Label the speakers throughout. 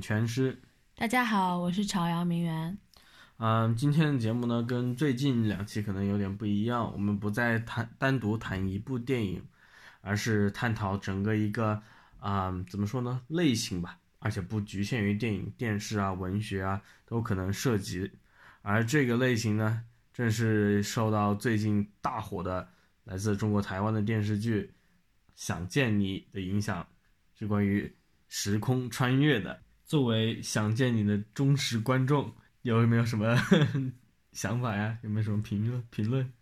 Speaker 1: 全师。
Speaker 2: 大家好，我是朝阳名媛。
Speaker 1: 嗯，今天的节目呢，跟最近两期可能有点不一样。我们不再谈单独谈一部电影，而是探讨整个一个啊，怎么说呢，类型吧。而且不局限于电影、电视啊、文学啊，都可能涉及。而这个类型呢，正是受到最近大火的来自中国台湾的电视剧《想见你》的影响，是关于时空穿越的。作为《想见你》的忠实观众。有没有什么 想法呀？有没有什么评论？评论？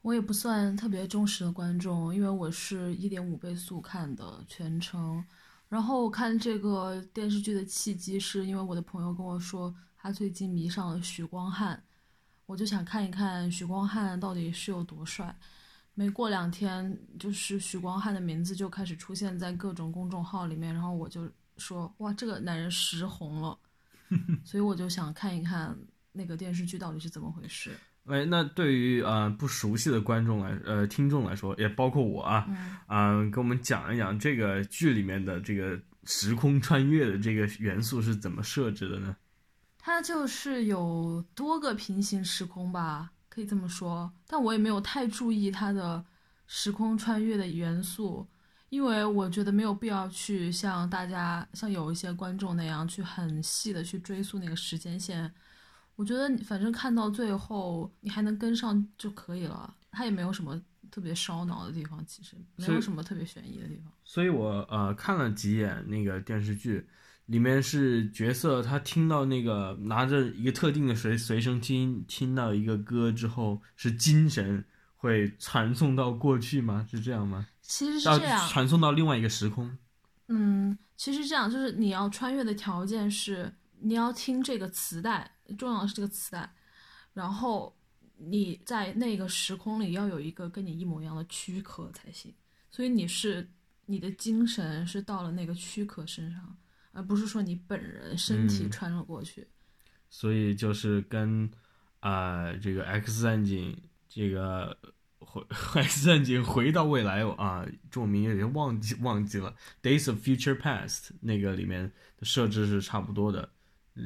Speaker 2: 我也不算特别忠实的观众，因为我是一点五倍速看的全程。然后看这个电视剧的契机，是因为我的朋友跟我说，他最近迷上了许光汉，我就想看一看许光汉到底是有多帅。没过两天，就是许光汉的名字就开始出现在各种公众号里面，然后我就说，哇，这个男人实红了。所以我就想看一看那个电视剧到底是怎么回事。
Speaker 1: 哎，那对于呃不熟悉的观众来呃听众来说，也包括我啊，嗯，给我们讲一讲这个剧里面的这个时空穿越的这个元素是怎么设置的呢？
Speaker 2: 它就是有多个平行时空吧，可以这么说。但我也没有太注意它的时空穿越的元素。因为我觉得没有必要去像大家像有一些观众那样去很细的去追溯那个时间线，我觉得反正看到最后你还能跟上就可以了，它也没有什么特别烧脑的地方，其实没有什么特别悬疑的地方。
Speaker 1: 所以我呃看了几眼那个电视剧，里面是角色他听到那个拿着一个特定的随随身听听到一个歌之后，是精神会传送到过去吗？是这样吗？
Speaker 2: 其实是这样，
Speaker 1: 传送到另外一个时空。
Speaker 2: 嗯，其实这样就是你要穿越的条件是你要听这个磁带，重要的是这个磁带，然后你在那个时空里要有一个跟你一模一样的躯壳才行。所以你是你的精神是到了那个躯壳身上，而不是说你本人身体穿了过去。
Speaker 1: 所以就是跟啊这个 X 战警这个。回 X 战警回到未来啊，中文名有点忘记忘记了。Days of Future Past 那个里面的设置是差不多的，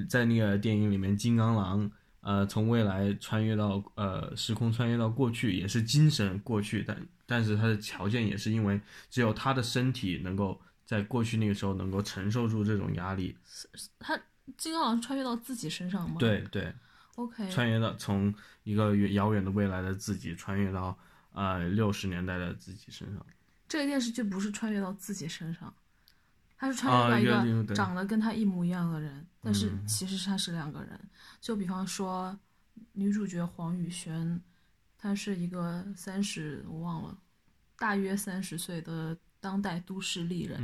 Speaker 1: 在那个电影里面，金刚狼呃从未来穿越到呃时空穿越到过去，也是精神过去，但但是他的条件也是因为只有他的身体能够在过去那个时候能够承受住这种压力。
Speaker 2: 他金刚狼穿越到自己身上吗？
Speaker 1: 对对。
Speaker 2: OK，
Speaker 1: 穿越到从一个遥远的未来的自己穿越到呃六十年代的自己身上。
Speaker 2: 这个电视剧不是穿越到自己身上，他是穿越到一个长得跟他一模一样的人，但是其实他是两个人。就比方说女主角黄雨萱，她是一个三十我忘了，大约三十岁的当代都市丽人，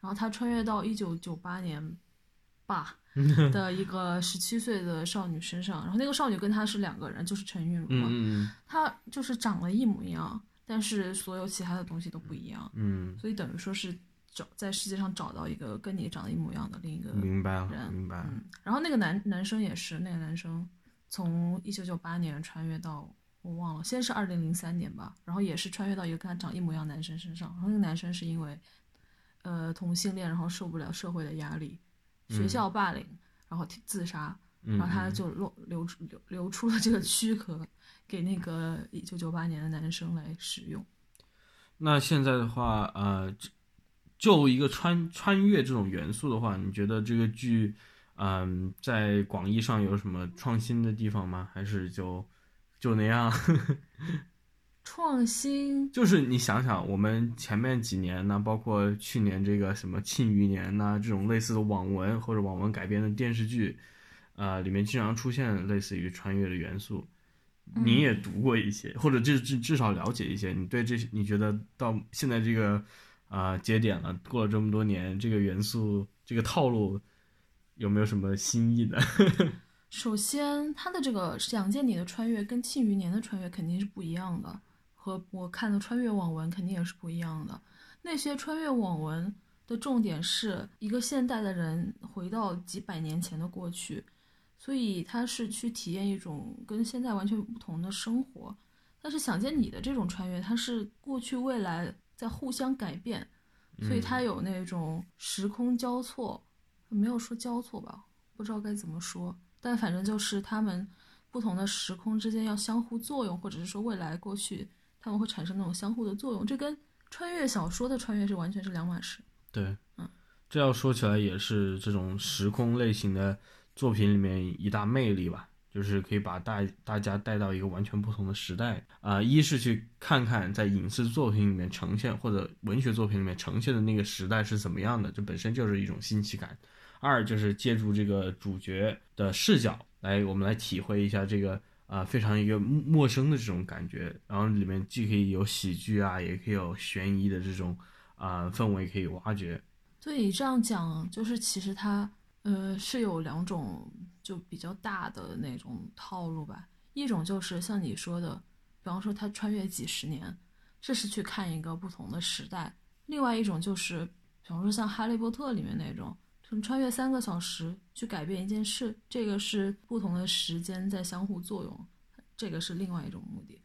Speaker 2: 然后她穿越到一九九八年吧。的一个十七岁的少女身上，然后那个少女跟她是两个人，就是陈韵如嘛，她就是长得一模一样，但是所有其他的东西都不一样，
Speaker 1: 嗯，
Speaker 2: 所以等于说是找在世界上找到一个跟你长得一模一样的另一个
Speaker 1: 明白了，明白。
Speaker 2: 嗯，然后那个男男生也是，那个男生从一九九八年穿越到我忘了，先是二零零三年吧，然后也是穿越到一个跟他长一模一样男生身上，然后那个男生是因为呃同性恋，然后受不了社会的压力。学校霸凌，然后自杀，然后他就漏流出流流出了这个躯壳，给那个一九九八年的男生来使用。
Speaker 1: 那现在的话，呃，就一个穿穿越这种元素的话，你觉得这个剧，嗯，在广义上有什么创新的地方吗？还是就就那样？
Speaker 2: 创新
Speaker 1: 就是你想想，我们前面几年呢，包括去年这个什么《庆余年》呐，这种类似的网文或者网文改编的电视剧，啊，里面经常出现类似于穿越的元素。你也读过一些，或者至至至少了解一些。你对这些，你觉得到现在这个啊节点了，过了这么多年，这个元素这个套路有没有什么新意的？
Speaker 2: 首先，它的这个《想见你》的穿越跟《庆余年》的穿越肯定是不一样的。和我看的穿越网文肯定也是不一样的。那些穿越网文的重点是一个现代的人回到几百年前的过去，所以他是去体验一种跟现在完全不同的生活。但是想见你的这种穿越，它是过去未来在互相改变，所以它有那种时空交错，没有说交错吧，不知道该怎么说，但反正就是他们不同的时空之间要相互作用，或者是说未来过去他们会产生那种相互的作用，这跟穿越小说的穿越是完全是两码事。
Speaker 1: 对，
Speaker 2: 嗯，
Speaker 1: 这要说起来也是这种时空类型的作品里面一大魅力吧。就是可以把大大家带到一个完全不同的时代啊，一是去看看在影视作品里面呈现或者文学作品里面呈现的那个时代是怎么样的，这本身就是一种新奇感。二就是借助这个主角的视角来，我们来体会一下这个啊非常一个陌生的这种感觉，然后里面既可以有喜剧啊，也可以有悬疑的这种啊氛围可以挖掘。
Speaker 2: 对，这样讲就是其实它呃是有两种。就比较大的那种套路吧，一种就是像你说的，比方说他穿越几十年，这是去看一个不同的时代；另外一种就是，比方说像《哈利波特》里面那种，从穿越三个小时去改变一件事，这个是不同的时间在相互作用，这个是另外一种目的。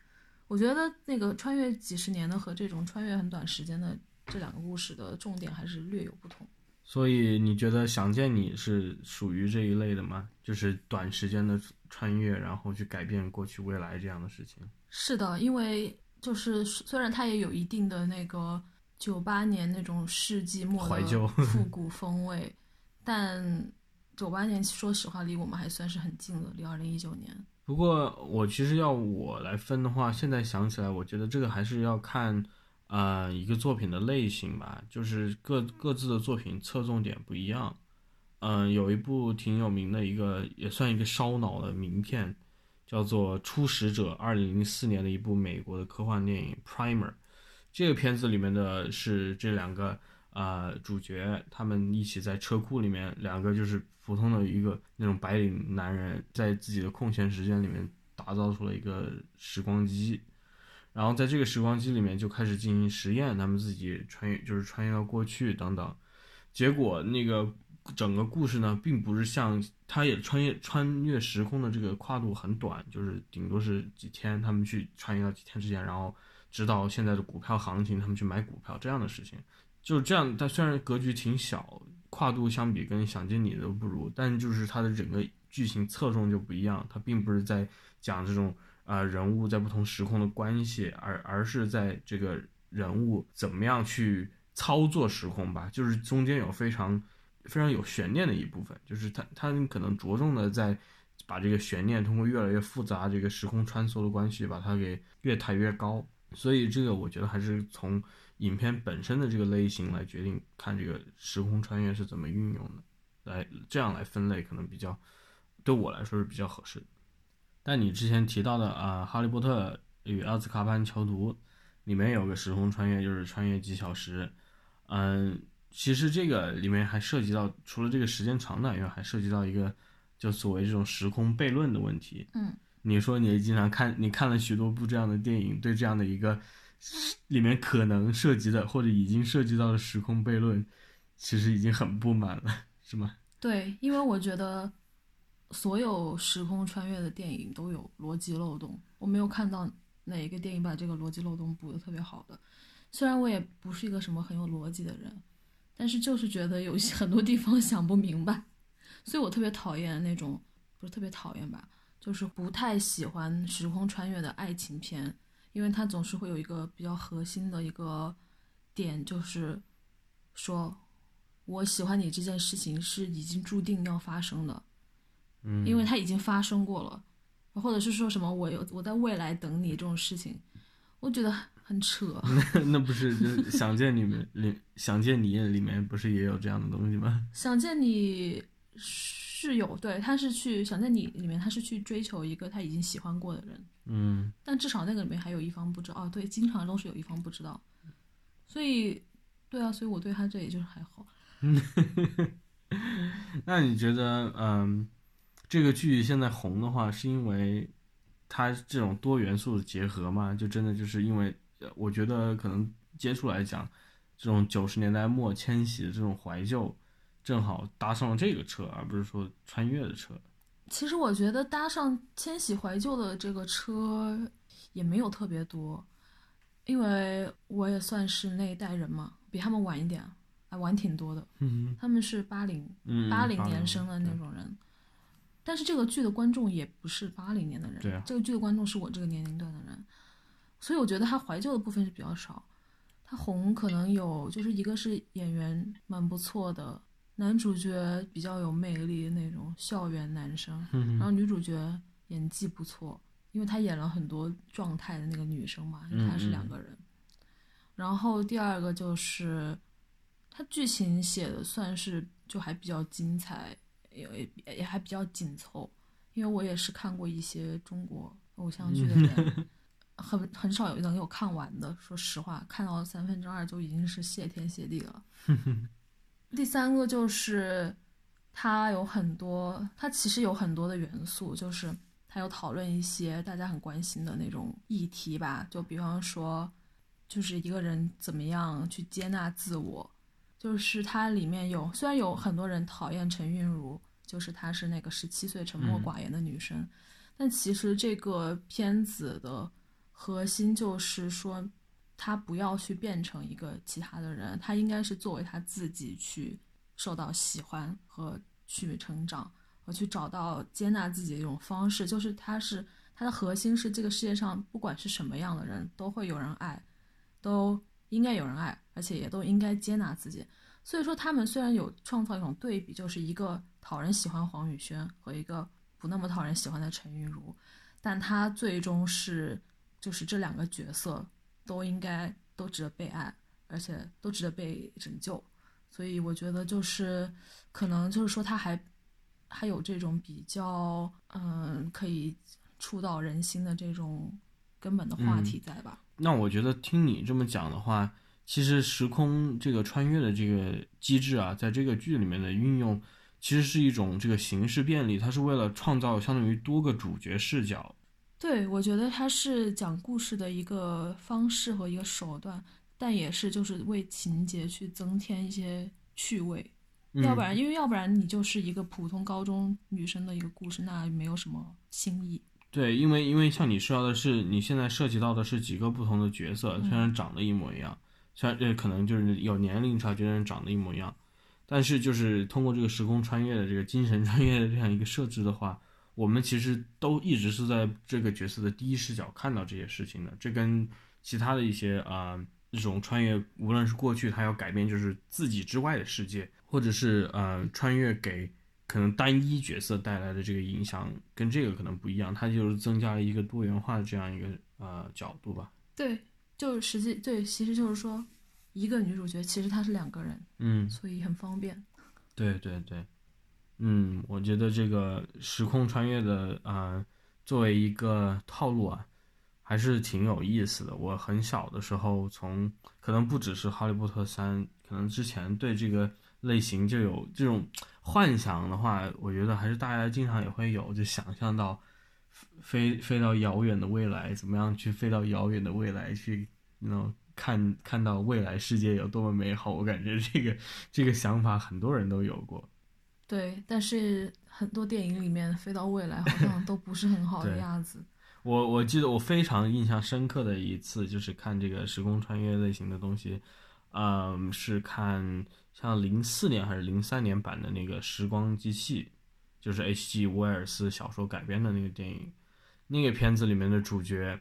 Speaker 2: 我觉得那个穿越几十年的和这种穿越很短时间的这两个故事的重点还是略有不同。
Speaker 1: 所以你觉得《想见你》是属于这一类的吗？就是短时间的穿越，然后去改变过去未来这样的事情？
Speaker 2: 是的，因为就是虽然它也有一定的那个九八年那种世纪末
Speaker 1: 怀旧
Speaker 2: 复古风味，但九八年说实话离我们还算是很近了，离二零一九年。
Speaker 1: 不过我其实要我来分的话，现在想起来，我觉得这个还是要看。啊，一个作品的类型吧，就是各各自的作品侧重点不一样。嗯，有一部挺有名的一个，也算一个烧脑的名片，叫做《初始者》，二零零四年的一部美国的科幻电影《Primer》。这个片子里面的是这两个啊主角，他们一起在车库里面，两个就是普通的一个那种白领男人，在自己的空闲时间里面打造出了一个时光机。然后在这个时光机里面就开始进行实验，他们自己穿越，就是穿越到过去等等。结果那个整个故事呢，并不是像他也穿越穿越时空的这个跨度很短，就是顶多是几天，他们去穿越到几天之间，然后知道现在的股票行情，他们去买股票这样的事情，就是这样。它虽然格局挺小，跨度相比跟想见你都不如，但就是它的整个剧情侧重就不一样，它并不是在讲这种。啊，人物在不同时空的关系，而而是在这个人物怎么样去操作时空吧，就是中间有非常非常有悬念的一部分，就是他他可能着重的在把这个悬念通过越来越复杂这个时空穿梭的关系，把它给越抬越高。所以这个我觉得还是从影片本身的这个类型来决定看这个时空穿越是怎么运用的，来这样来分类可能比较对我来说是比较合适的。但你之前提到的啊，《哈利波特与阿兹卡班囚徒》里面有个时空穿越，就是穿越几小时。嗯，其实这个里面还涉及到，除了这个时间长短以外，还涉及到一个就所谓这种时空悖论的问题。
Speaker 2: 嗯，
Speaker 1: 你说你经常看，你看了许多部这样的电影，对这样的一个里面可能涉及的或者已经涉及到的时空悖论，其实已经很不满了，是吗？
Speaker 2: 对，因为我觉得。所有时空穿越的电影都有逻辑漏洞，我没有看到哪一个电影把这个逻辑漏洞补得特别好的。虽然我也不是一个什么很有逻辑的人，但是就是觉得有 很多地方想不明白，所以我特别讨厌那种，不是特别讨厌吧，就是不太喜欢时空穿越的爱情片，因为他总是会有一个比较核心的一个点，就是说我喜欢你这件事情是已经注定要发生的。
Speaker 1: 嗯，
Speaker 2: 因为它已经发生过了，或者是说什么我有我在未来等你这种事情，我觉得很扯。
Speaker 1: 那不是就想见你们 里想见你里面不是也有这样的东西吗？
Speaker 2: 想见你是有对，他是去想在你里面他是去追求一个他已经喜欢过的人，
Speaker 1: 嗯，
Speaker 2: 但至少那个里面还有一方不知道哦，对，经常都是有一方不知道，所以对啊，所以我对他这也就是还好。
Speaker 1: 那你觉得嗯？这个剧现在红的话，是因为它这种多元素的结合吗？就真的就是因为，我觉得可能接触来讲，这种九十年代末千禧的这种怀旧，正好搭上了这个车，而不是说穿越的车。
Speaker 2: 其实我觉得搭上千禧怀旧的这个车也没有特别多，因为我也算是那一代人嘛，比他们晚一点。还晚挺多的。
Speaker 1: 嗯，
Speaker 2: 他们是八零八零年生的那种人，但是这个剧的观众也不是八零年的人，
Speaker 1: 对啊，
Speaker 2: 这个剧的观众是我这个年龄段的人，所以我觉得他怀旧的部分是比较少。他红可能有，就是一个是演员蛮不错的，男主角比较有魅力的那种校园男生，然后女主角演技不错，因为她演了很多状态的那个女生嘛，她是两个人。然后第二个就是，他剧情写的算是就还比较精彩，也也还比较紧凑，因为我也是看过一些中国偶像剧的人。很很少有能有看完的，说实话，看到三分之二就已经是谢天谢地了。第三个就是它有很多，它其实有很多的元素，就是它有讨论一些大家很关心的那种议题吧，就比方说，就是一个人怎么样去接纳自我，就是它里面有虽然有很多人讨厌陈韵如，就是她是那个十七岁沉默寡言的女生，但其实这个片子的。核心就是说，他不要去变成一个其他的人，他应该是作为他自己去受到喜欢和去成长，和去找到接纳自己的一种方式。就是他是他的核心是这个世界上不管是什么样的人都会有人爱，都应该有人爱，而且也都应该接纳自己。所以说，他们虽然有创造一种对比，就是一个讨人喜欢黄宇轩和一个不那么讨人喜欢的陈韵如，但他最终是。就是这两个角色都应该都值得被爱，而且都值得被拯救，所以我觉得就是可能就是说他还还有这种比较嗯可以触到人心的这种根本的话题在吧？
Speaker 1: 那我觉得听你这么讲的话，其实时空这个穿越的这个机制啊，在这个剧里面的运用，其实是一种这个形式便利，它是为了创造相当于多个主角视角。
Speaker 2: 对，我觉得它是讲故事的一个方式和一个手段，但也是就是为情节去增添一些趣味，要不然，因为要不然你就是一个普通高中女生的一个故事，那没有什么新意。
Speaker 1: 对，因为因为像你说的是，你现在涉及到的是几个不同的角色，虽然长得一模一样，虽然这可能就是有年龄差，觉得长得一模一样，但是就是通过这个时空穿越的这个精神穿越的这样一个设置的话。我们其实都一直是在这个角色的第一视角看到这些事情的，这跟其他的一些啊这种穿越，无论是过去他要改变就是自己之外的世界，或者是呃穿越给可能单一角色带来的这个影响，跟这个可能不一样，它就是增加了一个多元化的这样一个呃角度吧。
Speaker 2: 对，就实际对，其实就是说一个女主角其实她是两个人，
Speaker 1: 嗯，
Speaker 2: 所以很方便。
Speaker 1: 对对对。嗯，我觉得这个时空穿越的啊，作为一个套路啊，还是挺有意思的。我很小的时候，从可能不只是《哈利波特三》，可能之前对这个类型就有这种幻想的话，我觉得还是大家经常也会有，就想象到飞飞到遥远的未来，怎么样去飞到遥远的未来去，那看看到未来世界有多么美好。我感觉这个这个想法很多人都有过。
Speaker 2: 对，但是很多电影里面飞到未来好像都不是很好的样子。
Speaker 1: 我我记得我非常印象深刻的一次就是看这个时空穿越类型的东西，嗯，是看像零四年还是零三年版的那个《时光机器》，就是 H.G. 威尔斯小说改编的那个电影。那个片子里面的主角，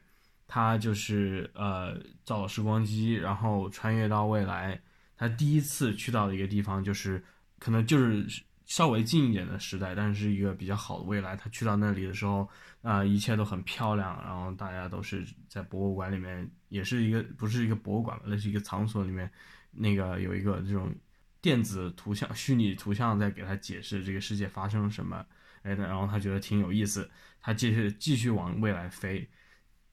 Speaker 1: 他就是呃造了时光机，然后穿越到未来。他第一次去到的一个地方，就是可能就是。稍微近一点的时代，但是一个比较好的未来。他去到那里的时候，啊，一切都很漂亮，然后大家都是在博物馆里面，也是一个不是一个博物馆吧，那是一个场所里面，那个有一个这种电子图像、虚拟图像在给他解释这个世界发生了什么。哎，然后他觉得挺有意思，他继续继续往未来飞。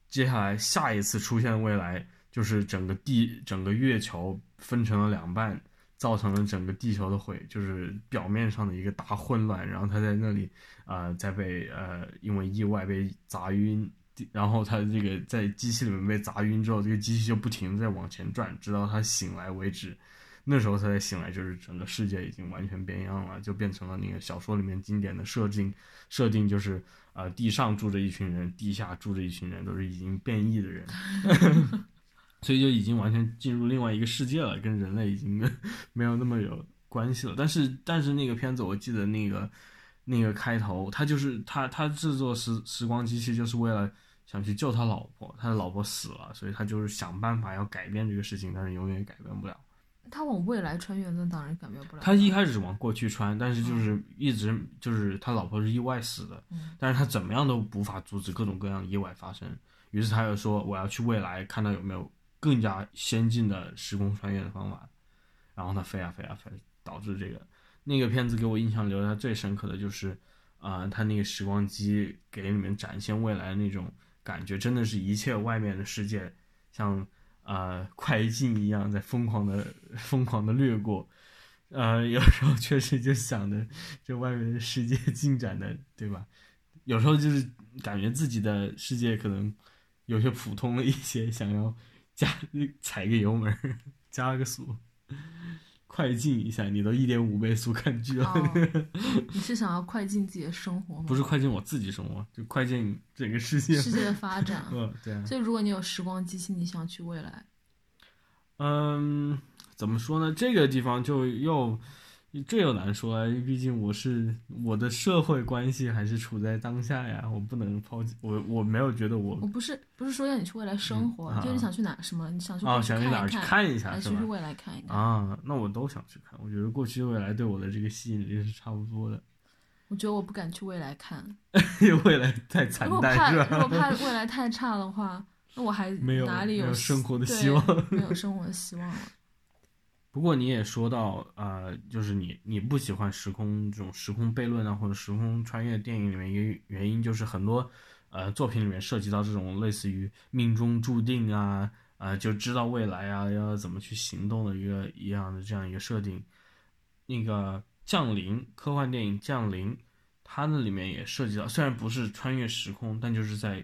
Speaker 1: 接下来下一次出现的未来，就是整个地、整个月球分成了两半。造成了整个地球的毁，就是表面上的一个大混乱。然后他在那里，呃，在被呃因为意外被砸晕，然后他这个在机器里面被砸晕之后，这个机器就不停的在往前转，直到他醒来为止。那时候他才醒来，就是整个世界已经完全变样了，就变成了那个小说里面经典的设定，设定就是呃地上住着一群人，地下住着一群人，都是已经变异的人。所以就已经完全进入另外一个世界了，跟人类已经 没有那么有关系了。但是但是那个片子我记得那个那个开头，他就是他他制作时时光机器就是为了想去救他老婆，他的老婆死了，所以他就是想办法要改变这个事情，但是永远改变不了。
Speaker 2: 他往未来穿越，那当然改变不了。
Speaker 1: 他一开始往过去穿，但是就是一直就是他老婆是意外死的，但是他怎么样都无法阻止各种各样的意外发生。于是他又说：“我要去未来，看到有没有更加先进的时空穿越的方法。”然后它飞啊飞啊飞，导致这个那个片子给我印象留下最深刻的就是，啊，他那个时光机给你们展现未来的那种感觉，真的是一切外面的世界像。啊，快进一样在疯狂的、疯狂的掠过，呃，有时候确实就想着这外面的世界进展的，对吧？有时候就是感觉自己的世界可能有些普通了一些，想要加 踩个油门，加个速。快进一下，你都一点五倍速看剧了。
Speaker 2: 你是想要快进自己的生活吗？
Speaker 1: 不是快进我自己生活，就快进整个世界。
Speaker 2: 世界的发展。
Speaker 1: 嗯，对。
Speaker 2: 所以，如果你有时光机器，你想去未来？
Speaker 1: 嗯，怎么说呢？这个地方就又。这又难说啊，毕竟我是我的社会关系还是处在当下呀，我不能抛弃我，我没有觉得我
Speaker 2: 我不是不是说让你去未来生活，就是你想去哪什么，你想去
Speaker 1: 啊，想去哪去看
Speaker 2: 一
Speaker 1: 下，
Speaker 2: 还是去未来看一看
Speaker 1: 啊？那我都想去看，我觉得过去未来对我的这个吸引力是差不多的。
Speaker 2: 我觉得我不敢去未来看，
Speaker 1: 未来太惨淡
Speaker 2: 是吧？如果怕 未来太差的话，那我还哪里
Speaker 1: 有生活的希望？
Speaker 2: 没有生活的希望了。
Speaker 1: 不过你也说到，呃，就是你你不喜欢时空这种时空悖论啊，或者时空穿越电影里面一个原因，就是很多，呃，作品里面涉及到这种类似于命中注定啊，呃，就知道未来啊要怎么去行动的一个一样的这样一个设定。那个降临科幻电影降临，它那里面也涉及到，虽然不是穿越时空，但就是在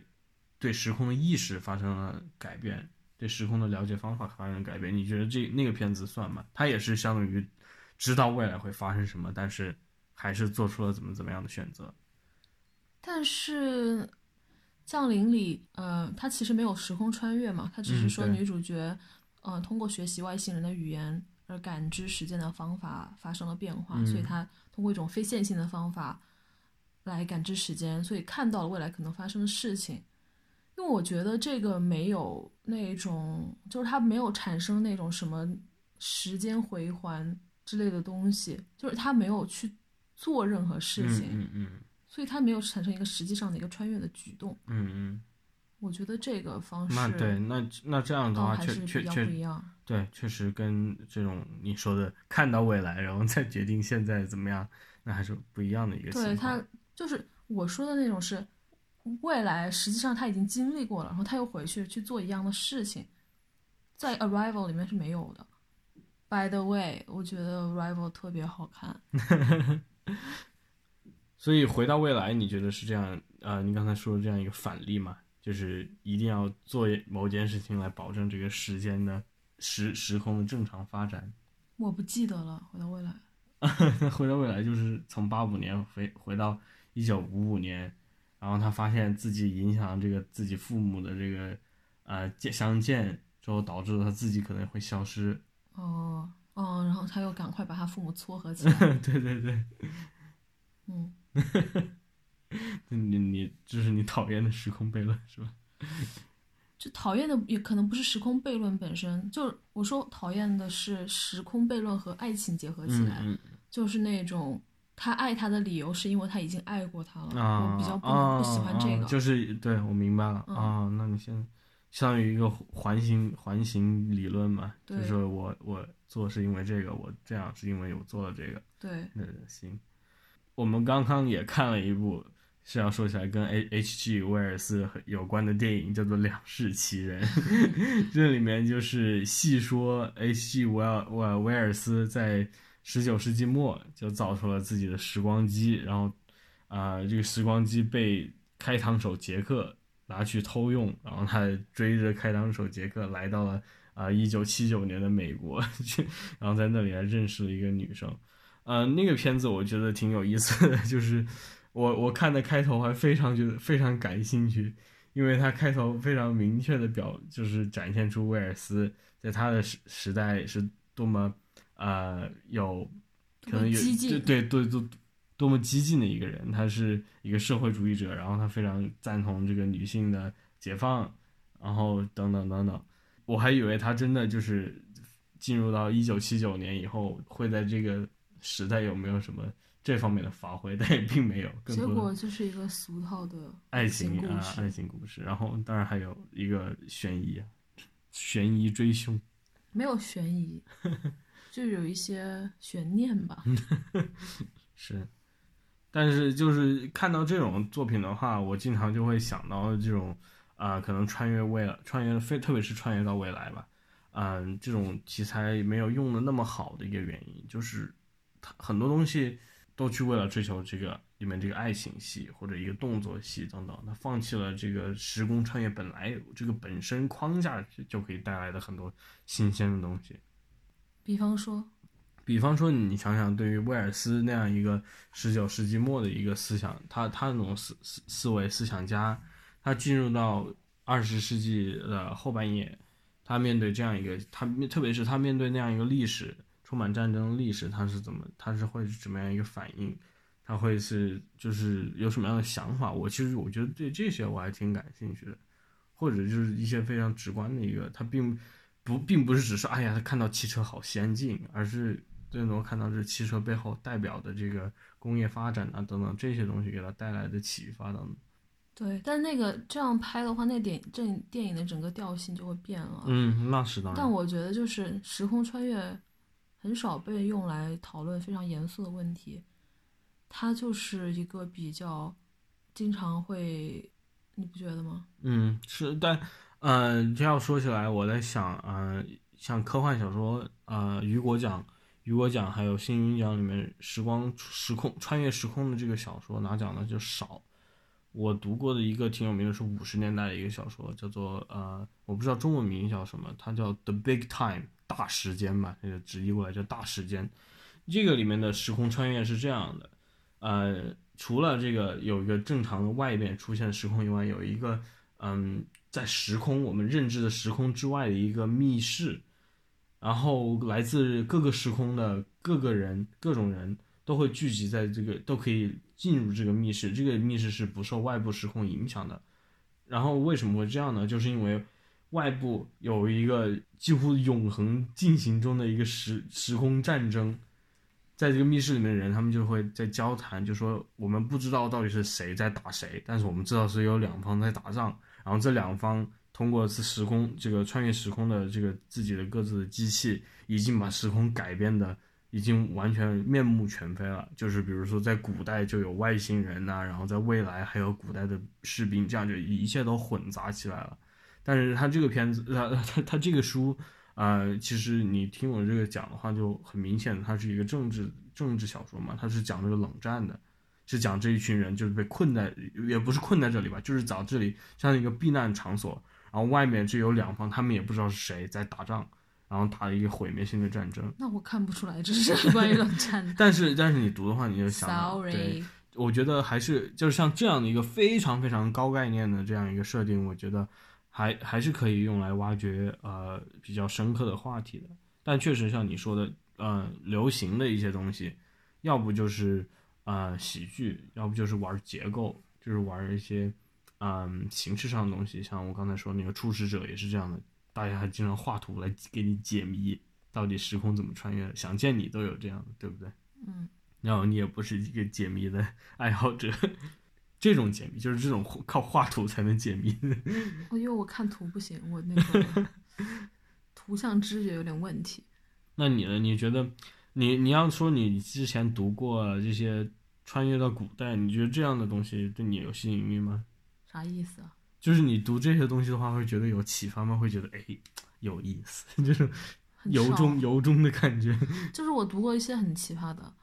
Speaker 1: 对时空的意识发生了改变。对时空的了解方法发生改变，你觉得这那个片子算吗？它也是相当于知道未来会发生什么，但是还是做出了怎么怎么样的选择。
Speaker 2: 但是降临里，呃，它其实没有时空穿越嘛，它只是说女主角，呃，通过学习外星人的语言而感知时间的方法发生了变化，所以她通过一种非线性的方法来感知时间，所以看到了未来可能发生的事情。因为我觉得这个没有那种，就是它没有产生那种什么时间回环之类的东西，就是它没有去做任何事情，
Speaker 1: 嗯嗯，
Speaker 2: 所以它没有产生一个实际上的一个穿越的举动，
Speaker 1: 嗯嗯，
Speaker 2: 我觉得这个方式，
Speaker 1: 那对，那那这样的话确确确
Speaker 2: 不一样，
Speaker 1: 对，确实跟这种你说的看到未来然后再决定现在怎么样，那还是不一样的一个
Speaker 2: 对，它就是我说的那种是。未来实际上他已经经历过了，然后他又回去去做一样的事情，在 Arrival 里面是没有的。By the way，我觉得 Arrival 特别好看。
Speaker 1: 所以回到未来，你觉得是这样？呃，你刚才说的这样一个反例嘛，就是一定要做某件事情来保证这个时间的时时空的正常发展。
Speaker 2: 我不记得了。回到未来，
Speaker 1: 回到未来就是从八五年回回到一九五五年。然后他发现自己影响这个自己父母的这个，呃，见相见之后，导致了他自己可能会消失。
Speaker 2: 哦哦，然后他又赶快把他父母撮合起来。
Speaker 1: 对 对对。
Speaker 2: 嗯。
Speaker 1: 你你这是你讨厌的时空悖论是吧？
Speaker 2: 就讨厌的也可能不是时空悖论本身，就是我说讨厌的是时空悖论和爱情结合起来，就是那种。他爱他的理由是因为他已经爱过他了，我比较不不喜欢这个。
Speaker 1: 就是对我明白了啊，那你现在相当于一个环形环形理论嘛，就是我我做是因为这个，我这样是因为我做了这个。
Speaker 2: 对，
Speaker 1: 那行。我们刚刚也看了一部是要说起来跟 H H G 威尔斯有关的电影，叫做《两世奇人》。这里面就是细说 H G 威尔威威尔斯在。十九世纪末就造出了自己的时光机，然后，啊，这个时光机被开膛手杰克拿去偷用，然后他追着开膛手杰克来到了啊一九七九年的美国 去，然后在那里还认识了一个女生，呃，那个片子我觉得挺有意思的，就是我我看的开头还非常觉得非常感兴趣，因为他开头非常明确的表，就是展现出威尔斯在他的时时代是多么呃有可能有对对对多多么激进的一个人，他是一个社会主义者，然后他非常赞同这个女性的解放，然后等等等等，我还以为他真的就是进入到一九七九年以后会在这个时代有没有什么。这方面的发挥，但也并没有。
Speaker 2: 结果就是一个俗套的
Speaker 1: 爱情
Speaker 2: 故
Speaker 1: 事，爱情故事。然后当然还有一个悬疑，悬疑追凶。
Speaker 2: 没有悬疑，就有一些悬念吧。
Speaker 1: 是，但是就是看到这种作品的话，我经常就会想到这种啊，可能穿越未来，穿越非特别是穿越到未来吧。嗯，这种题材没有用的那么好的一个原因，就是它很多东西。都去为了追求这个里面这个爱情戏或者一个动作戏等等，他放弃了这个时空穿越本来这个本身框架就可以带来的很多新鲜的东西。
Speaker 2: 比方说，
Speaker 1: 比方说你想想，对于威尔斯那样一个十九世纪末的一个思想，他他那种思思思维思想家，他进入到二十世纪的后半叶，他面对这样一个他特别是他面对那样一个历史。充满战争历史，他是怎么，他是会是怎么样一个反应？他会是就是有什么样的想法？我其实我觉得对这些我还挺感兴趣的，或者就是一些非常直观的一个，他并不并不是只是哎呀，他看到汽车好先进，而是最多看到这汽车背后代表的这个工业发展啊等等这些东西给他带来的启发等等。
Speaker 2: 对，但那个这样拍的话，那电这电影的整个调性就会变了。
Speaker 1: 嗯，那是当然。
Speaker 2: 但我觉得就是时空穿越。很少被用来讨论非常严肃的问题，它就是一个比较经常会，你不觉得吗？
Speaker 1: 嗯，是，但，嗯，这要说起来，我在想，嗯，像科幻小说，呃，雨果奖、雨果奖还有星云奖里面，时光时空穿越时空的这个小说拿奖的就少。我读过的一个挺有名的，是五十年代的一个小说，叫做呃，我不知道中文名叫什么，它叫《The Big Time》。大时间吧，那个直译过来叫大时间。这个里面的时空穿越是这样的，呃，除了这个有一个正常的外边出现时空以外，有一个嗯，在时空我们认知的时空之外的一个密室，然后来自各个时空的各个人、各种人都会聚集在这个，都可以进入这个密室。这个密室是不受外部时空影响的。然后为什么会这样呢？就是因为。外部有一个几乎永恒进行中的一个时时空战争，在这个密室里面的人，他们就会在交谈，就说我们不知道到底是谁在打谁，但是我们知道是有两方在打仗，然后这两方通过是时空这个穿越时空的这个自己的各自的机器，已经把时空改变的已经完全面目全非了。就是比如说在古代就有外星人呐，然后在未来还有古代的士兵，这样就一切都混杂起来了。但是他这个片子，他他他这个书，呃，其实你听我这个讲的话，就很明显的，它是一个政治政治小说嘛，它是讲这个冷战的，是讲这一群人就是被困在，也不是困在这里吧，就是找这里像一个避难场所，然后外面就有两方，他们也不知道是谁在打仗，然后打了一个毁灭性的战争。
Speaker 2: 那我看不出来这是关于冷战的。
Speaker 1: 但是但是你读的话，你就想，，Sorry. 对，我觉得还是就是像这样的一个非常非常高概念的这样一个设定，我觉得。还还是可以用来挖掘呃比较深刻的话题的，但确实像你说的，呃，流行的一些东西，要不就是呃喜剧，要不就是玩结构，就是玩一些嗯形式上的东西。像我刚才说那个《初始者》也是这样的，大家还经常画图来给你解谜，到底时空怎么穿越？想见你都有这样的，对不对？
Speaker 2: 嗯。
Speaker 1: 然后你也不是一个解谜的爱好者。这种解密就是这种靠画图才能解密。
Speaker 2: 我 因为我看图不行，我那个 图像知觉有点问题。
Speaker 1: 那你呢？你觉得你你要说你之前读过这些穿越到古代，你觉得这样的东西对你有吸引力吗？
Speaker 2: 啥意思啊？
Speaker 1: 就是你读这些东西的话，会觉得有启发吗？会觉得哎有意思，就是由衷由衷的感觉。
Speaker 2: 就是我读过一些很奇葩的，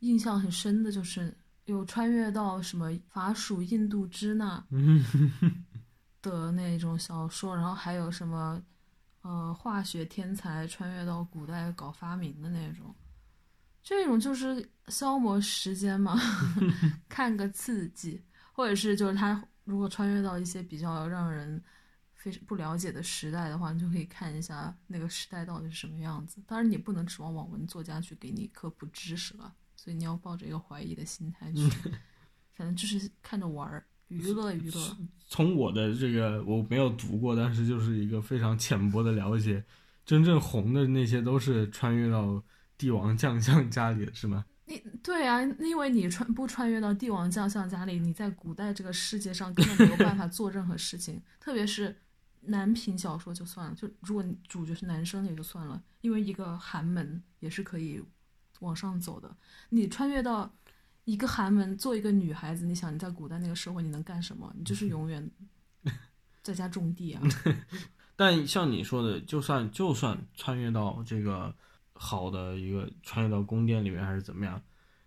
Speaker 2: 印象很深的，就是。有穿越到什么法属印度支那的那种小说，然后还有什么呃化学天才穿越到古代搞发明的那种，这种就是消磨时间嘛，看个刺激，或者是就是他如果穿越到一些比较让人非常不了解的时代的话，你就可以看一下那个时代到底是什么样子。当然，你不能指望网文作家去给你科普知识了，所以你要抱着一个怀疑的心态去，反正就是看着玩儿，娱乐娱乐。
Speaker 1: 从我的这个我没有读过，但是就是一个非常浅薄的了解，真正红的那些都是穿越到帝王将相家里的是吗？
Speaker 2: 你对啊，因为你穿不穿越到帝王将相家里，你在古代这个世界上根本没有办法 做任何事情。特别是男频小说就算了，就如果主角是男生也就算了，因为一个寒门也是可以往上走的。你穿越到一个寒门做一个女孩子，你想你在古代那个社会你能干什么？你就是永远 在家种地啊。
Speaker 1: 但像你说的，就算就算穿越到这个。好的一个穿越到宫殿里面还是怎么样，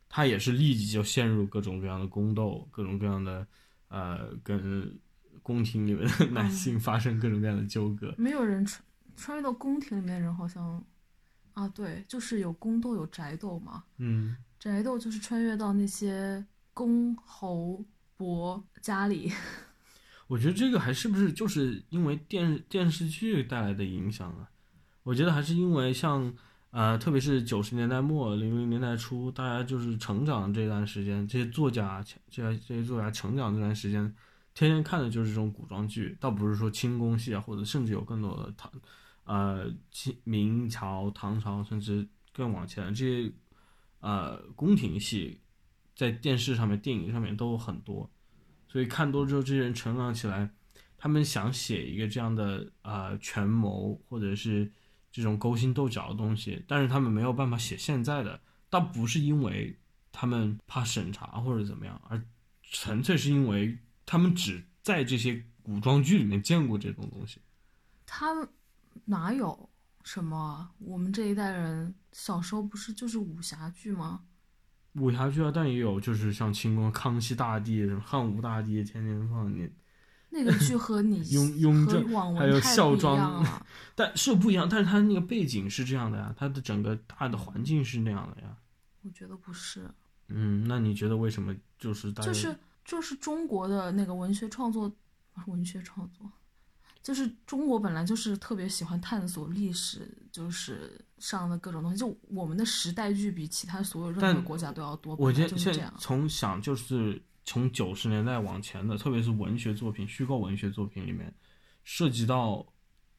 Speaker 1: 他也是立即就陷入各种各样的宫斗，各种各样的呃跟宫廷里面的 男性发生各种各样的纠葛。
Speaker 2: 没有人穿穿越到宫廷里面的人好像啊，对，就是有宫斗有宅斗嘛。
Speaker 1: 嗯，
Speaker 2: 宅斗就是穿越到那些公侯伯家里。
Speaker 1: 我觉得这个还是不是就是因为电电视剧带来的影响啊？我觉得还是因为像。呃，特别是九十年代末、零零年代初，大家就是成长这段时间，这些作家、这些这些作家成长这段时间，天天看的就是这种古装剧，倒不是说清宫戏啊，或者甚至有更多的唐，呃，清明朝、唐朝，甚至更往前这些，呃，宫廷戏，在电视上面、电影上面都很多，所以看多之后，这些人成长起来，他们想写一个这样的呃权谋，或者是。这种勾心斗角的东西，但是他们没有办法写现在的，倒不是因为他们怕审查或者怎么样，而纯粹是因为他们只在这些古装剧里面见过这种东西。
Speaker 2: 他们哪有什么？我们这一代人小时候不是就是武侠剧吗？
Speaker 1: 武侠剧啊，但也有就是像清宫、康熙大帝、汉武大帝天天放你。
Speaker 2: 那个剧和你
Speaker 1: 雍雍正还有孝庄，但是不一样，但是它那个背景是这样的呀，它的整个大的环境是那样的呀。
Speaker 2: 我觉得不是。
Speaker 1: 嗯，那你觉得为什么就是大
Speaker 2: 就是就是中国的那个文学创作，文学创作，就是中国本来就是特别喜欢探索历史，就是上的各种东西，就我们的时代剧比其他所有任何国家都要多。
Speaker 1: 我觉
Speaker 2: 得现在
Speaker 1: 从想就是。从九十年代往前的，特别是文学作品、虚构文学作品里面，涉及到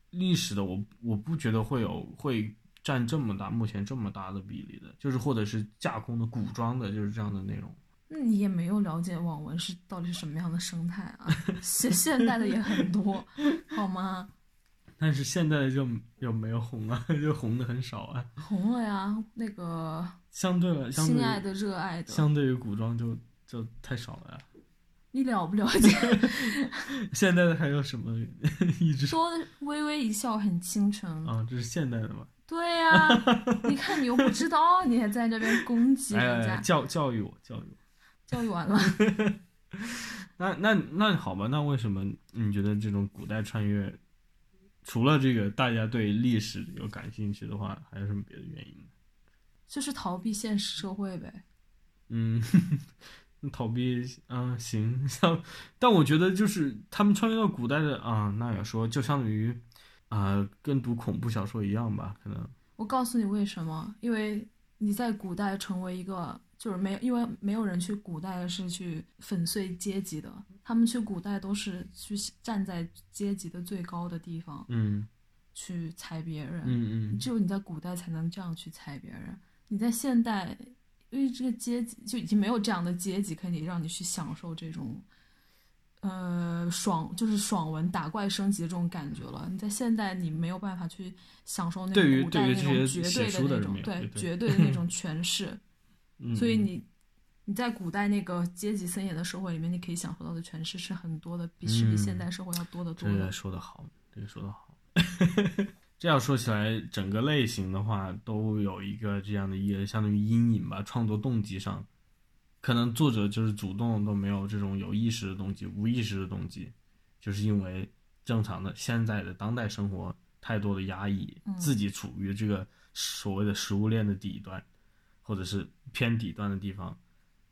Speaker 1: 历史的，我我不觉得会有会占这么大，目前这么大的比例的，就是或者是架空的、古装的，就是这样的内容。
Speaker 2: 那你也没有了解网文是到底是什么样的生态啊？现现代的也很多，好吗？
Speaker 1: 但是现在的就又没有红啊，就红的很少啊。
Speaker 2: 红了呀，那个
Speaker 1: 相对了，
Speaker 2: 心爱的、热爱的，
Speaker 1: 相对于古装就。就太少了呀！
Speaker 2: 你了不了解？
Speaker 1: 现在的还有什么？一直
Speaker 2: 说微微一笑很倾城
Speaker 1: 啊，这是现代的吗？
Speaker 2: 对呀，你看你又不知道，你还在这边攻击人家，
Speaker 1: 教教育我，教育我，
Speaker 2: 教育完了。
Speaker 1: 那那那好吧，那为什么你觉得这种古代穿越，除了这个大家对历史有感兴趣的话，还有什么别的原因呢？
Speaker 2: 就是逃避现实社会呗。
Speaker 1: 嗯。逃避，嗯，行，像，但我觉得就是他们穿越到古代的啊，那也说就相当于，啊，跟读恐怖小说一样吧，可能。
Speaker 2: 我告诉你为什么，因为你在古代成为一个，就是没有，因为没有人去古代是去粉碎阶级的，他们去古代都是去站在阶级的最高的地方，
Speaker 1: 嗯，
Speaker 2: 去踩别人，
Speaker 1: 嗯
Speaker 2: 嗯，只有你在古代才能这样去踩别人，你在现代。因为这个阶级就已经没有这样的阶级可以让你去享受这种，呃，爽就是爽文打怪升级的这种感觉了。你在现代你没有办法去享受那种古代那种绝对的那种对绝对的那种权势，所以你你在古代那个阶级森严的社会里面，你可以享受到的权势是很多的，比是比现代社会要多得多。
Speaker 1: 这个说的好，这个说的好。这样说起来，整个类型的话都有一个这样的一个相当于阴影吧。创作动机上，可能作者就是主动都没有这种有意识的动机，无意识的动机，就是因为正常的现在的当代生活太多的压抑，自己处于这个所谓的食物链的底端，或者是偏底端的地方，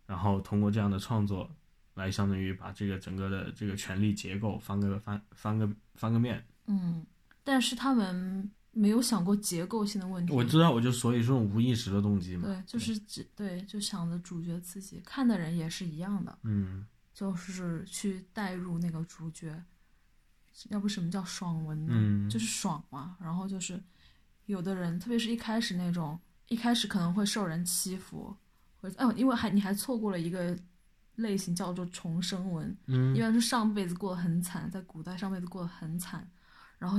Speaker 1: 然后通过这样的创作，来相当于把这个整个的这个权力结构翻个翻翻个翻个面。
Speaker 2: 嗯，但是他们没有想过结构性的问题。
Speaker 1: 我知道，我就所以这种无意识的动机嘛。
Speaker 2: 对，就是只对，就想着主角自己看的人也是一样的。
Speaker 1: 嗯，
Speaker 2: 就是去带入那个主角。要不什么叫爽文呢？
Speaker 1: 嗯，
Speaker 2: 就是爽嘛。然后就是有的人，特别是一开始那种，一开始可能会受人欺负，或者哦，因为还你还错过了一个类型叫做重生文。
Speaker 1: 嗯，
Speaker 2: 一般是上辈子过得很惨，在古代上辈子过得很惨，然后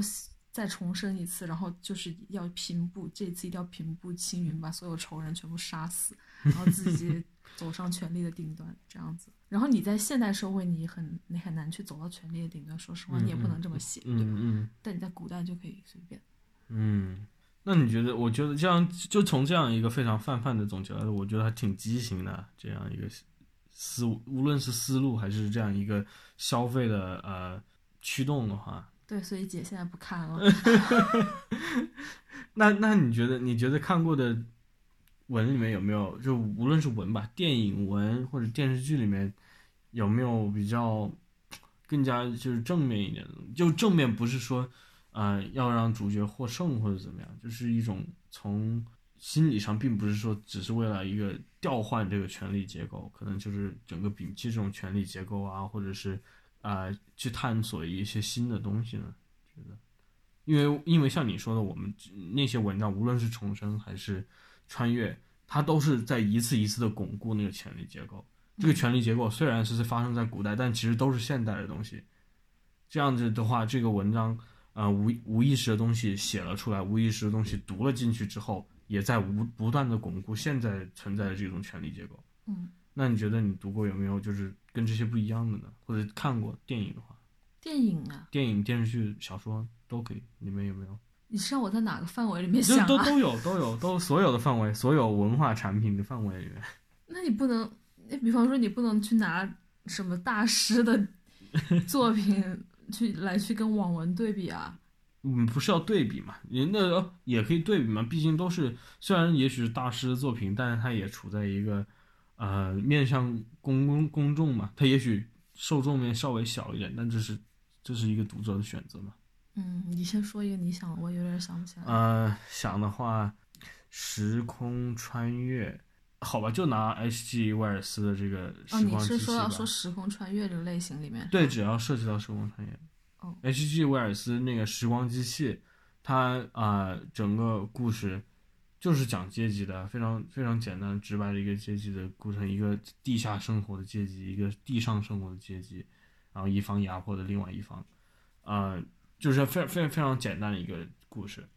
Speaker 2: 再重生一次，然后就是要平步，这次一定要平步青云，把所有仇人全部杀死，然后自己 走上权力的顶端，这样子。然后你在现代社会，你很你很难去走到权力的顶端。说实话，你也不能这么写，
Speaker 1: 对吧？嗯
Speaker 2: 但你在古代就可以随便。
Speaker 1: 嗯，那你觉得？我觉得这样，就从这样一个非常泛泛的总结来说，我觉得还挺畸形的。这样一个思，无论是思路还是这样一个消费的呃驱动的话，
Speaker 2: 对，所以姐现在不看了。
Speaker 1: 那那你觉得？你觉得看过的文里面有没有？就无论是文吧，电影文或者电视剧里面。有没有比较更加就是正面一点的？就正面不是说，呃，要让主角获胜或者怎么样，就是一种从心理上，并不是说只是为了一个调换这个权力结构，可能就是整个摒弃这种权力结构啊，或者是啊去探索一些新的东西呢？觉得，因为因为像你说的，我们那些文章，无论是重生还是穿越，它都是在一次一次的巩固那个权力结构。这个权力结构虽然是发生在古代，但其实都是现代的东西。这样子的话，这个文章，呃，无无意识的东西写了出来，无意识的东西读了进去之后，也在无不断的巩固现在存在的这种权力结构。
Speaker 2: 嗯，
Speaker 1: 那你觉得你读过有没有就是跟这些不一样的呢？或者看过电影的话？
Speaker 2: 电影啊，
Speaker 1: 电影、电视剧、小说都可以，里面有没有？
Speaker 2: 你是让我在哪个范围里面想？
Speaker 1: 都都有，都有，都所有的范围，所有文化产品的范围里面。
Speaker 2: 那你不能。你比方说，你不能去拿什么大师的作品去来去跟网文对比啊？
Speaker 1: 嗯，不是要对比嘛？人的也可以对比嘛？毕竟都是虽然也许是大师的作品，但是他也处在一个呃面向公公公众嘛，他也许受众面稍微小一点，但这是这是一个读者的选择嘛？
Speaker 2: 嗯，你先说一个你想，我有点想不起来。
Speaker 1: 呃，想的话，时空穿越。好吧，就拿 H.G. 威尔斯的这个时光机
Speaker 2: 器哦，你是说要说时空穿越这个类型里面？
Speaker 1: 对，只要涉及到时空穿越。
Speaker 2: 哦
Speaker 1: ，H.G. 威尔斯那个时光机器，它啊，整个故事就是讲阶级的，非常非常简单直白的一个阶级的故事，一个地下生活的阶级，一个地上生活的阶级，然后一方压迫的另外一方，啊，就是非非常非常简单的一个故事。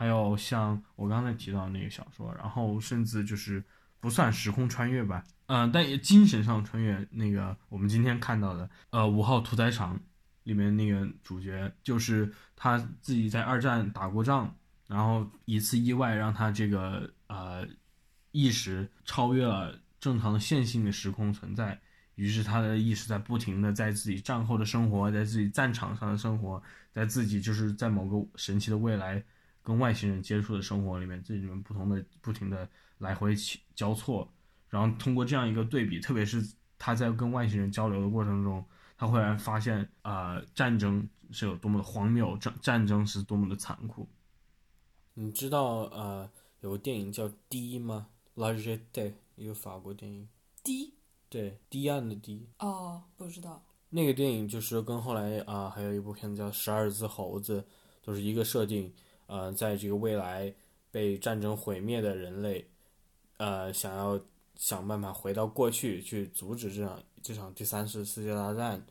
Speaker 1: 还有像我刚才提到那个小说，然后甚至就是。不算时空穿越吧，嗯，但也精神上穿越。那个我们今天看到的，呃，五号屠宰场里面那个主角，就是他自己在二战打过仗，然后一次意外让他这个呃意识超越了正常的线性的时空存在，于是他的意识在不停的在自己战后的生活，在自己战场上的生活，在自己就是在某个神奇的未来跟外星人接触的生活里面，这里面不同的不停的。来回交错，然后通过这样一个对比，特别是他在跟外星人交流的过程中，他忽然发现，呃，战争是有多么的荒谬，战战争是多么的残酷。你知道，呃，有个电影叫《D》吗？《La Jetée》，一个法国电影。
Speaker 2: D？
Speaker 1: 对，堤岸的堤。
Speaker 2: 哦，不知道。
Speaker 1: 那个电影就是跟后来啊，还有一部片子叫《十二只猴子》，都是一个设定，呃，在这个未来被战争毁灭的人类。呃，想要想办法回到过去去阻止这场这场第三次世界大战，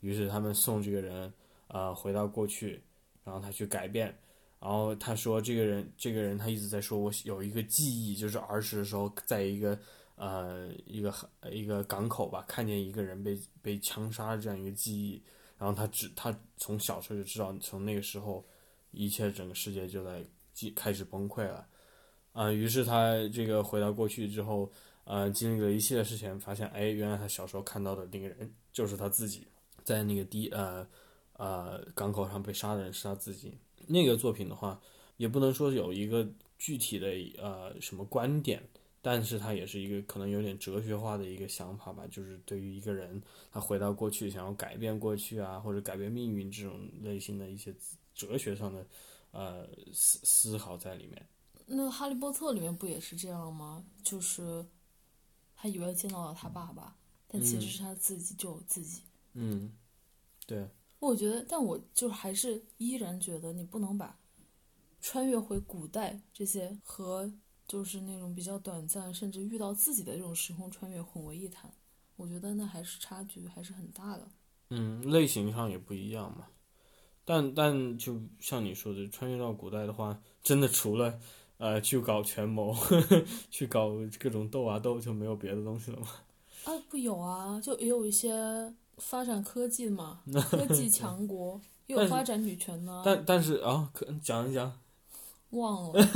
Speaker 1: 于是他们送这个人呃回到过去，然后他去改变，然后他说这个人这个人他一直在说我有一个记忆，就是儿时的时候在一个呃一个一个港口吧，看见一个人被被枪杀这样一个记忆，然后他只他从小时候就知道从那个时候一切整个世界就在开始崩溃了。啊，于是他这个回到过去之后，呃，经历了一系列事情，发现，哎，原来他小时候看到的那个人就是他自己，在那个第呃呃港口上被杀的人是他自己。那个作品的话，也不能说有一个具体的呃什么观点，但是它也是一个可能有点哲学化的一个想法吧，就是对于一个人他回到过去想要改变过去啊，或者改变命运这种类型的一些哲学上的呃思思考在里面。
Speaker 2: 那《哈利波特》里面不也是这样吗？就是他以为见到了他爸爸，但其实是他自己救自己。
Speaker 1: 嗯，对。
Speaker 2: 我觉得，但我就还是依然觉得你不能把穿越回古代这些和就是那种比较短暂，甚至遇到自己的这种时空穿越混为一谈。我觉得那还是差距还是很大的。
Speaker 1: 嗯，类型上也不一样嘛。但但就像你说的，穿越到古代的话，真的除了呃去搞权谋，去搞各种斗啊斗，就没有别的东西了吗？
Speaker 2: 啊，不有啊，就也有一些。发展科技嘛，科技强国也有发展女权呢。
Speaker 1: 但但是啊，可讲一讲，
Speaker 2: 忘了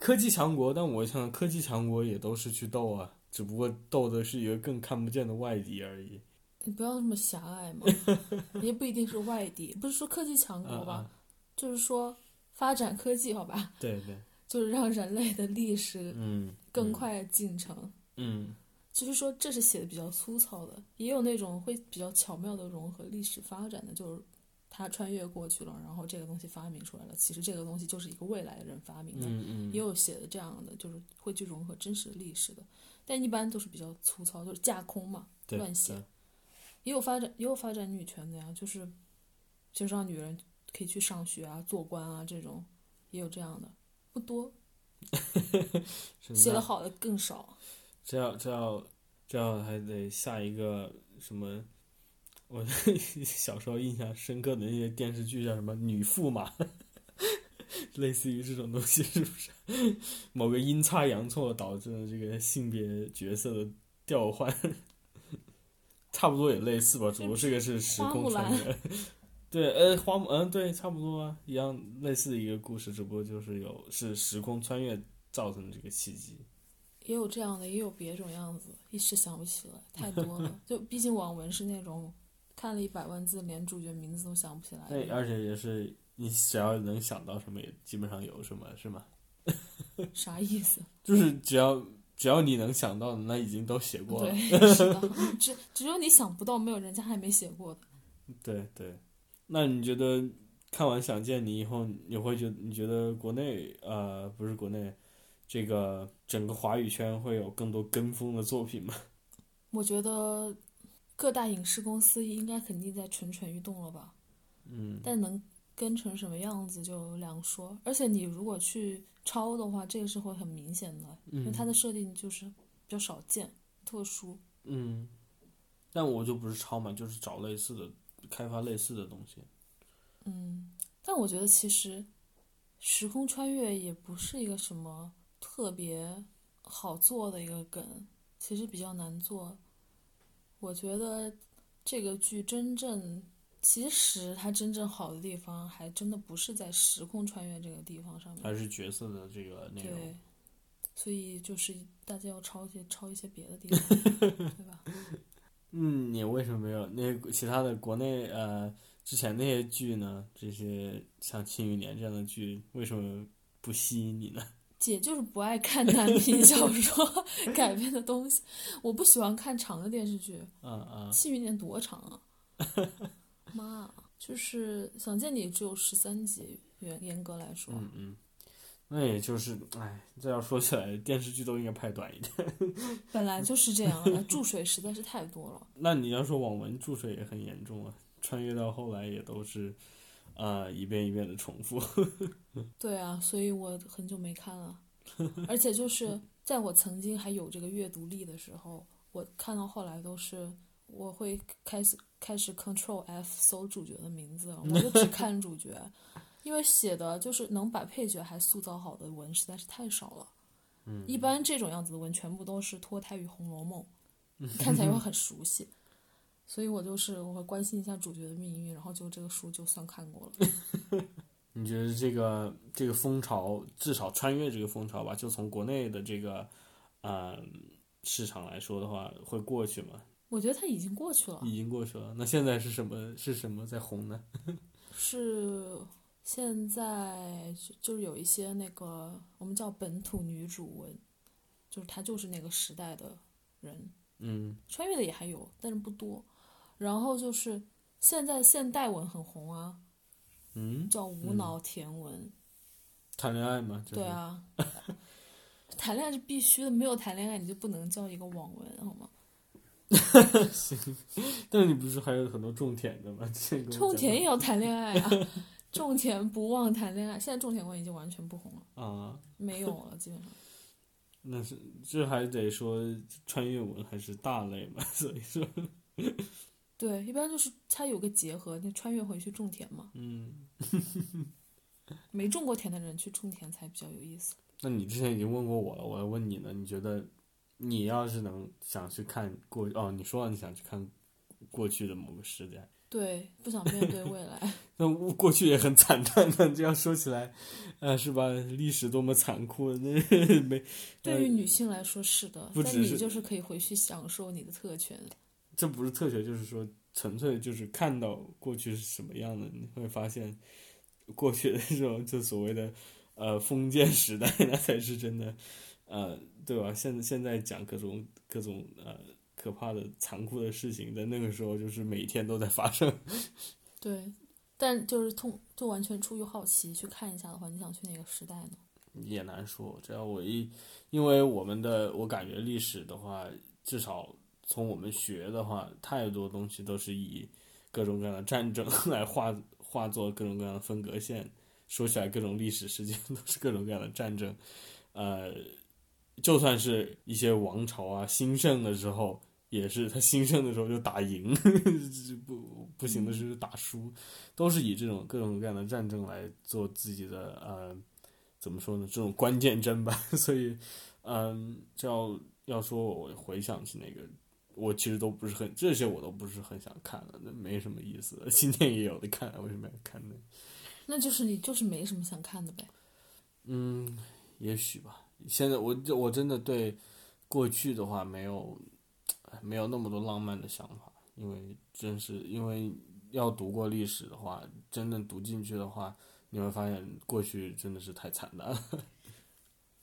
Speaker 1: 科技强国，但我想科技强国也都是去斗啊，只不过斗的是一个更看不见的外敌而已。
Speaker 2: 你不要那么狭隘嘛，也不一定是外地，不是说科技强国吧，就是说发展科技，好吧？
Speaker 1: 对对，
Speaker 2: 就是让人类的历史嗯更快进程
Speaker 1: 嗯。
Speaker 2: 就是说，这是写的比较粗糙的，也有那种会比较巧妙的融合历史发展的，就是他穿越过去了，然后这个东西发明出来了。其实这个东西就是一个未来的人发明的，也有写的这样的，就是会去融合真实的历史的，但一般都是比较粗糙，就是架空嘛，乱写。也有发展，也有发展女权的呀，就是就是让女人可以去上学啊、做官啊这种，也有这样的，不多，写的好的更少。
Speaker 1: 这要这要这要还得下一个什么？我 小时候印象深刻的那些电视剧叫什么《女驸马》，类似于这种东西是不是？某个阴差阳错导致了这个性别角色的调换，差不多也类似吧，只不过这个是时空穿越。对，呃，花木，嗯，对，差不多啊，一样类似的一个故事，只不过就是有是时空穿越造成的这个契机。
Speaker 2: 也有这样的，也有别种样子，一时想不起来，太多了。就毕竟网文是那种看了一百万字，连主角名字都想不起来。
Speaker 1: 对，而且也是你只要能想到什么，也基本上有什么，是吗？
Speaker 2: 啥意思？
Speaker 1: 就是只要只要你能想到的，那已经都写过了。
Speaker 2: 对，是的，只只有你想不到，没有人家还没写过的。
Speaker 1: 对对，那你觉得看完《想见你》以后，你会觉你觉得国内呃不是国内？这个整个华语圈会有更多跟风的作品吗？
Speaker 2: 我觉得各大影视公司应该肯定在蠢蠢欲动了吧。
Speaker 1: 嗯。
Speaker 2: 但能跟成什么样子就两说。而且你如果去抄的话，这个是会很明显的，因为它的设定就是比较少见、特殊。
Speaker 1: 嗯。但我就不是抄嘛，就是找类似的、开发类似的东西。
Speaker 2: 嗯。但我觉得其实时空穿越也不是一个什么。特别好做的一个梗，其实比较难做。我觉得这个剧真正，其实它真正好的地方，还真的不是在时空穿越这个地方上面，
Speaker 1: 而是角色的这个内容。
Speaker 2: 对，所以就是大家要抄一些抄一些别的地方，对吧？
Speaker 1: 嗯，你为什么没有那其他的国内呃之前那些剧呢？这些像《庆余年》这样的剧，为什么不吸引你呢？
Speaker 2: 姐就是不爱看男频小说改编的东西，我不喜欢看长的电视剧。
Speaker 1: 嗯嗯。
Speaker 2: 庆余年多长啊？妈，就是想见你只有十三集，严严格来说。
Speaker 1: 嗯嗯。那也就是，哎，这要说起来，电视剧都应该拍短一点。
Speaker 2: 本来就是这样啊，注水实在是太多了。
Speaker 1: 那你要说网文注水也很严重啊，穿越到后来也都是。啊，一遍一遍的重复。
Speaker 2: 对啊，所以我很久没看了，而且就是在我曾经还有这个阅读力的时候，我看到后来都是我会开始开始 Control F 搜主角的名字，我就只看主角，因为写的就是能把配角还塑造好的文实在是太少了。
Speaker 1: 嗯，
Speaker 2: 一般这种样子的文全部都是脱胎于《红楼梦》，看起来又很熟悉。所以我就是我会关心一下主角的命运，然后就这个书就算看过了。
Speaker 1: 你觉得这个这个风潮，至少穿越这个风潮吧，就从国内的这个呃市场来说的话，会过去吗？
Speaker 2: 我觉得它已经过去了。
Speaker 1: 已经过去了。那现在是什么是什么在红呢？
Speaker 2: 是现在就是有一些那个我们叫本土女主文。就是她就是那个时代的人。
Speaker 1: 嗯，
Speaker 2: 穿越的也还有，但是不多。然后就是现在现代文很红啊，
Speaker 1: 嗯，
Speaker 2: 叫无脑甜文。
Speaker 1: 谈恋爱嘛，
Speaker 2: 对啊，谈恋爱是必须的，没有谈恋爱你就不能叫一个网文，好吗？
Speaker 1: 行，但是你不是还有很多种田的吗？
Speaker 2: 种田也要谈恋爱啊，种田不忘谈恋爱。现在种田文已经完全不红了
Speaker 1: 啊，
Speaker 2: 没有了，基本上。
Speaker 1: 那是这还得说穿越文还是大类嘛，所以说。
Speaker 2: 对，一般就是它有个结合，就穿越回去种田嘛。
Speaker 1: 嗯。
Speaker 2: 没种过田的人去种田才比较有意思。
Speaker 1: 那你之前已经问过我了，我要问你呢。你觉得，你要是能想去看过哦，你说了你想去看过去的某个时代。
Speaker 2: 对，不想面对未来。
Speaker 1: 那过去也很惨淡的，这样说起来，呃，是吧？历史多么残酷，那没。
Speaker 2: 对于女性来说是的，
Speaker 1: 但
Speaker 2: 你就是可以回去享受你的特权。
Speaker 1: 这不是特权，就是说纯粹就是看到过去是什么样的，你会发现。过去的这种就所谓的，呃，封建时代，那才是真的，呃，对吧？现现在讲各种各种呃可怕的、残酷的事情，在那个时候就是每天都在发生。
Speaker 2: 对，但就是通就完全出于好奇去看一下的话，你想去哪个时代呢？
Speaker 1: 也难说，只要我一，因为我们的我感觉历史的话，至少从我们学的话，太多东西都是以各种各样的战争 来画。化作各种各样的分隔线，说起来各种历史事件都是各种各样的战争，呃，就算是一些王朝啊兴盛的时候，也是他兴盛的时候就打赢，不不行的时候打输，都是以这种各种各样的战争来做自己的呃，怎么说呢？这种关键针吧。所以，嗯，要要说我回想起那个。我其实都不是很这些，我都不是很想看了，那没什么意思。今天也有的看，为什么要看呢？
Speaker 2: 那就是你就是没什么想看的呗。
Speaker 1: 嗯，也许吧。现在我我真的对过去的话没有没有那么多浪漫的想法，因为真是因为要读过历史的话，真正读进去的话，你会发现过去真的是太惨淡了。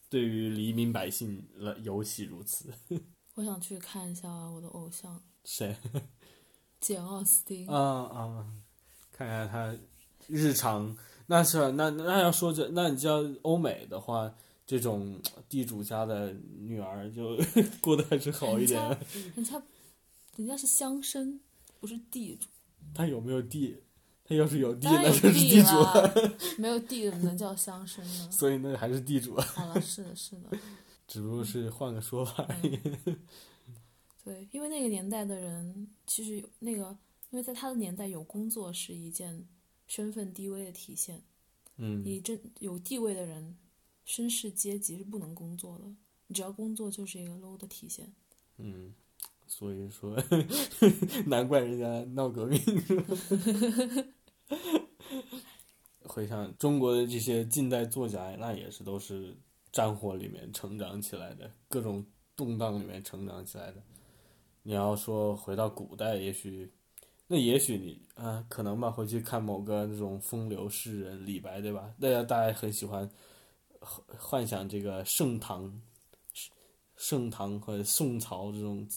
Speaker 1: 对于黎民百姓了，尤其如此。
Speaker 2: 我想去看一下我的偶像
Speaker 1: 谁？
Speaker 2: 简奥斯汀。
Speaker 1: 啊啊，看看他日常。那是那那要说这，那你知道欧美的话，这种地主家的女儿就 过得还是好一点。
Speaker 2: 人家人家是乡绅，不是地主。
Speaker 1: 他有没有地？他要是有地，那就是地主。
Speaker 2: 没有地怎么能叫乡绅呢？
Speaker 1: 所以那还是地主。
Speaker 2: 好了，是的，是的。
Speaker 1: 只不过是换个说法而已。
Speaker 2: 对，因为那个年代的人，其实有那个，因为在他的年代，有工作是一件身份低微的体现。
Speaker 1: 嗯。
Speaker 2: 你这有地位的人，绅士阶级是不能工作的。你只要工作，就是一个 low 的体现。
Speaker 1: 嗯，所以说，难怪人家闹革命。回想中国的这些近代作家，那也是都是。战火里面成长起来的，各种动荡里面成长起来的。你要说回到古代，也许，那也许你啊，可能吧，回去看某个那种风流诗人李白，对吧？大家大家很喜欢幻想这个盛唐，盛唐和宋朝这种，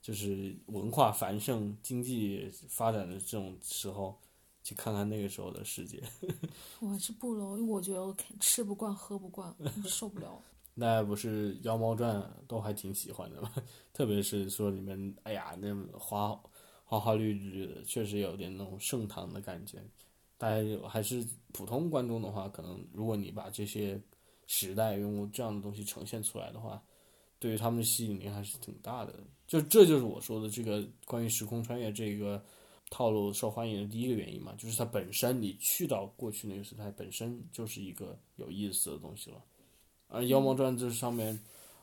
Speaker 1: 就是文化繁盛、经济发展的这种时候。去看看那个时候的世界，
Speaker 2: 我是不喽，因为我觉得我吃不惯喝不惯，受不了。
Speaker 1: 那不是《妖猫传》都还挺喜欢的吗？特别是说里面，哎呀，那花花花绿绿的，确实有点那种盛唐的感觉。大家有还是普通观众的话，可能如果你把这些时代用这样的东西呈现出来的话，对于他们的吸引力还是挺大的。就这就是我说的这个关于时空穿越这个。套路受欢迎的第一个原因嘛，就是它本身你去到过去那个时代本身就是一个有意思的东西了。而《妖猫传》这上面，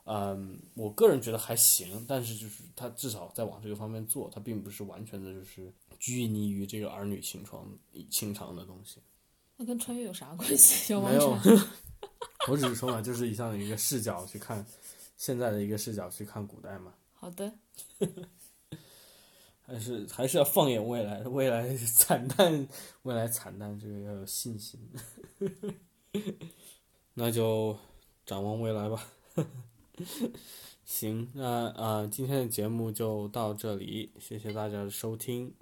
Speaker 1: 嗯，我个人觉得还行，但是就是它至少在往这个方面做，它并不是完全的就是拘泥于这个儿女情长、情长的东西。
Speaker 2: 那跟穿越有啥关系？
Speaker 1: 没有，我只是说嘛，就是以上的一个视角去看现在的一个视角去看古代嘛。
Speaker 2: 好的。
Speaker 1: 还是还是要放眼未来，未来 惨淡，未来惨淡，这个要有信心。那就展望未来吧。
Speaker 3: 行，那呃，今天的节目就到这里，谢谢大家的收听，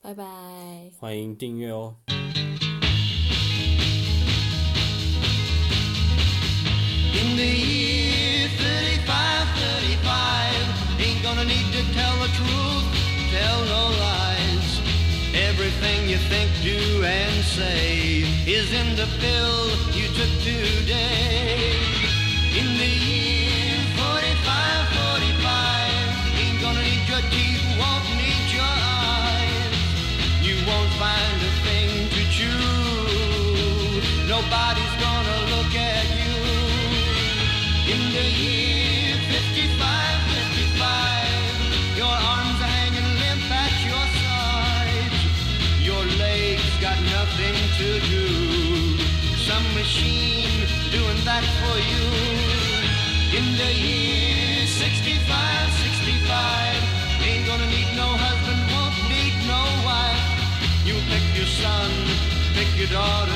Speaker 2: 拜拜，
Speaker 3: 欢迎订阅哦。the year 35, 35. Ain't gonna need to tell the truth, tell no lies. Everything you think, do, and say is in the pill you took today. Machine doing that for you. In the year 65, 65, ain't gonna need no husband, won't need no wife. You pick your son, pick your daughter